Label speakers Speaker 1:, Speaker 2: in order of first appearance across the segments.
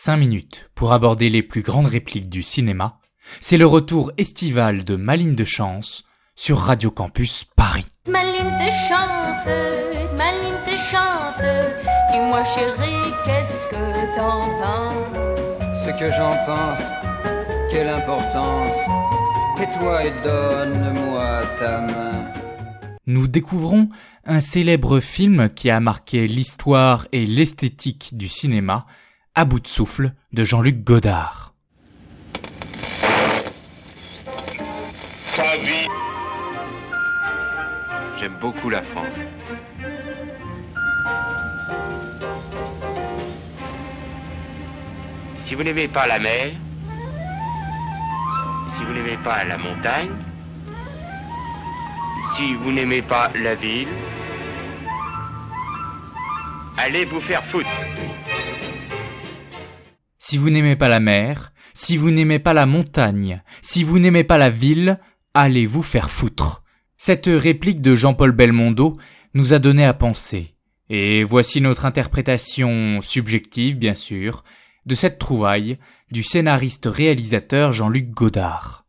Speaker 1: 5 minutes pour aborder les plus grandes répliques du cinéma. C'est le retour estival de Maline de Chance sur Radio Campus Paris.
Speaker 2: Maline de chance, maline de chance, dis-moi chérie, qu'est-ce que t'en penses?
Speaker 3: Ce que j'en pense, quelle importance. Tais-toi et donne-moi ta main.
Speaker 1: Nous découvrons un célèbre film qui a marqué l'histoire et l'esthétique du cinéma, à bout de souffle de Jean-Luc Godard.
Speaker 4: J'aime beaucoup la France. Si vous n'aimez pas la mer, si vous n'aimez pas la montagne, si vous n'aimez pas la ville, allez vous faire foutre.
Speaker 1: Si vous n'aimez pas la mer, si vous n'aimez pas la montagne, si vous n'aimez pas la ville, allez vous faire foutre. Cette réplique de Jean-Paul Belmondo nous a donné à penser. Et voici notre interprétation subjective, bien sûr, de cette trouvaille du scénariste-réalisateur Jean-Luc Godard.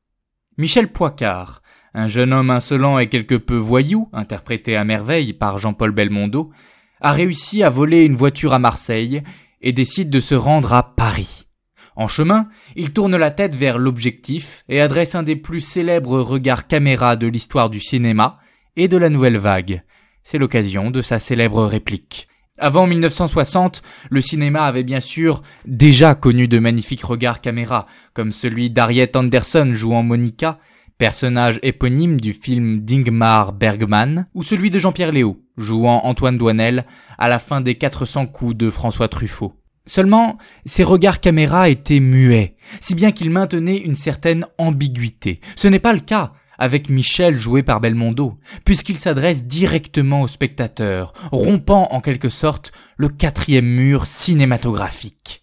Speaker 1: Michel Poicard, un jeune homme insolent et quelque peu voyou, interprété à merveille par Jean-Paul Belmondo, a réussi à voler une voiture à Marseille et décide de se rendre à Paris. En chemin, il tourne la tête vers l'objectif et adresse un des plus célèbres regards caméra de l'histoire du cinéma et de la nouvelle vague. C'est l'occasion de sa célèbre réplique. Avant 1960, le cinéma avait bien sûr déjà connu de magnifiques regards caméra, comme celui d'Harriet Anderson jouant Monica, personnage éponyme du film d'Ingmar Bergman, ou celui de Jean-Pierre Léo, jouant Antoine Douanel à la fin des 400 coups de François Truffaut. Seulement, ces regards caméra étaient muets, si bien qu'ils maintenaient une certaine ambiguïté. Ce n'est pas le cas avec Michel joué par Belmondo, puisqu'il s'adresse directement au spectateur, rompant en quelque sorte le quatrième mur cinématographique.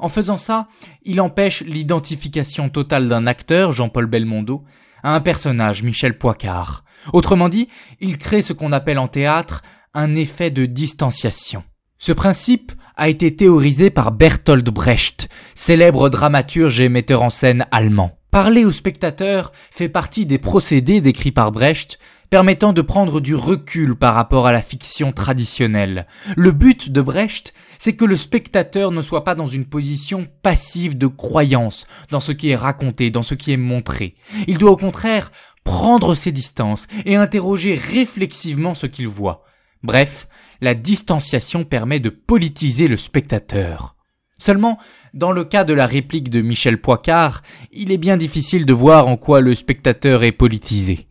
Speaker 1: En faisant ça, il empêche l'identification totale d'un acteur, Jean-Paul Belmondo, à un personnage, Michel Poicard. Autrement dit, il crée ce qu'on appelle en théâtre un effet de distanciation. Ce principe a été théorisé par Bertolt Brecht, célèbre dramaturge et metteur en scène allemand. Parler au spectateur fait partie des procédés décrits par Brecht permettant de prendre du recul par rapport à la fiction traditionnelle. Le but de Brecht, c'est que le spectateur ne soit pas dans une position passive de croyance dans ce qui est raconté, dans ce qui est montré. Il doit au contraire prendre ses distances et interroger réflexivement ce qu'il voit. Bref, la distanciation permet de politiser le spectateur. Seulement, dans le cas de la réplique de Michel Poicard, il est bien difficile de voir en quoi le spectateur est politisé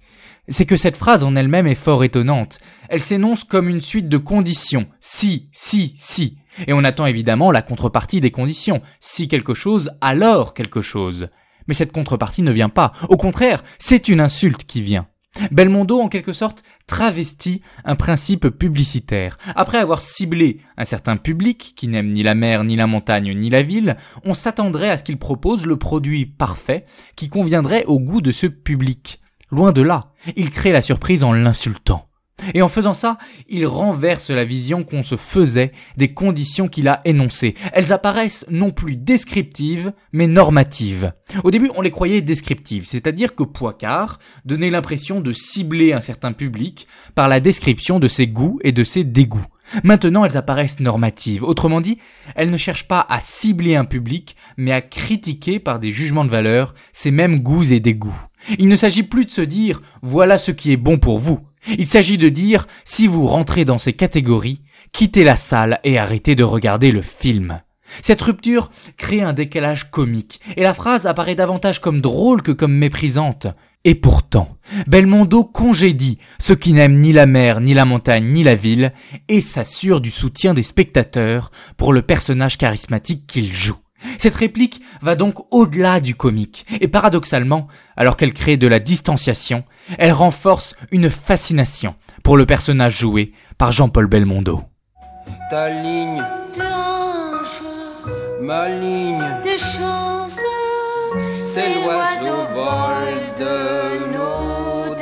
Speaker 1: c'est que cette phrase en elle-même est fort étonnante. Elle s'énonce comme une suite de conditions. Si, si, si. Et on attend évidemment la contrepartie des conditions. Si quelque chose, alors quelque chose. Mais cette contrepartie ne vient pas. Au contraire, c'est une insulte qui vient. Belmondo, en quelque sorte, travestit un principe publicitaire. Après avoir ciblé un certain public qui n'aime ni la mer, ni la montagne, ni la ville, on s'attendrait à ce qu'il propose le produit parfait qui conviendrait au goût de ce public. Loin de là, il crée la surprise en l'insultant. Et en faisant ça, il renverse la vision qu'on se faisait des conditions qu'il a énoncées. Elles apparaissent non plus descriptives, mais normatives. Au début, on les croyait descriptives, c'est-à-dire que Poicard donnait l'impression de cibler un certain public par la description de ses goûts et de ses dégoûts. Maintenant, elles apparaissent normatives. Autrement dit, elles ne cherchent pas à cibler un public, mais à critiquer par des jugements de valeur ces mêmes goûts et dégoûts. Il ne s'agit plus de se dire voilà ce qui est bon pour vous. Il s'agit de dire si vous rentrez dans ces catégories, quittez la salle et arrêtez de regarder le film. Cette rupture crée un décalage comique, et la phrase apparaît davantage comme drôle que comme méprisante. Et pourtant, Belmondo congédie ceux qui n'aiment ni la mer, ni la montagne, ni la ville, et s'assure du soutien des spectateurs pour le personnage charismatique qu'il joue. Cette réplique va donc au-delà du comique, et paradoxalement, alors qu'elle crée de la distanciation, elle renforce une fascination pour le personnage joué par Jean-Paul Belmondo.
Speaker 3: Ta ligne, ma ligne,
Speaker 2: Des chances,
Speaker 3: c'est l'oiseau vol de nos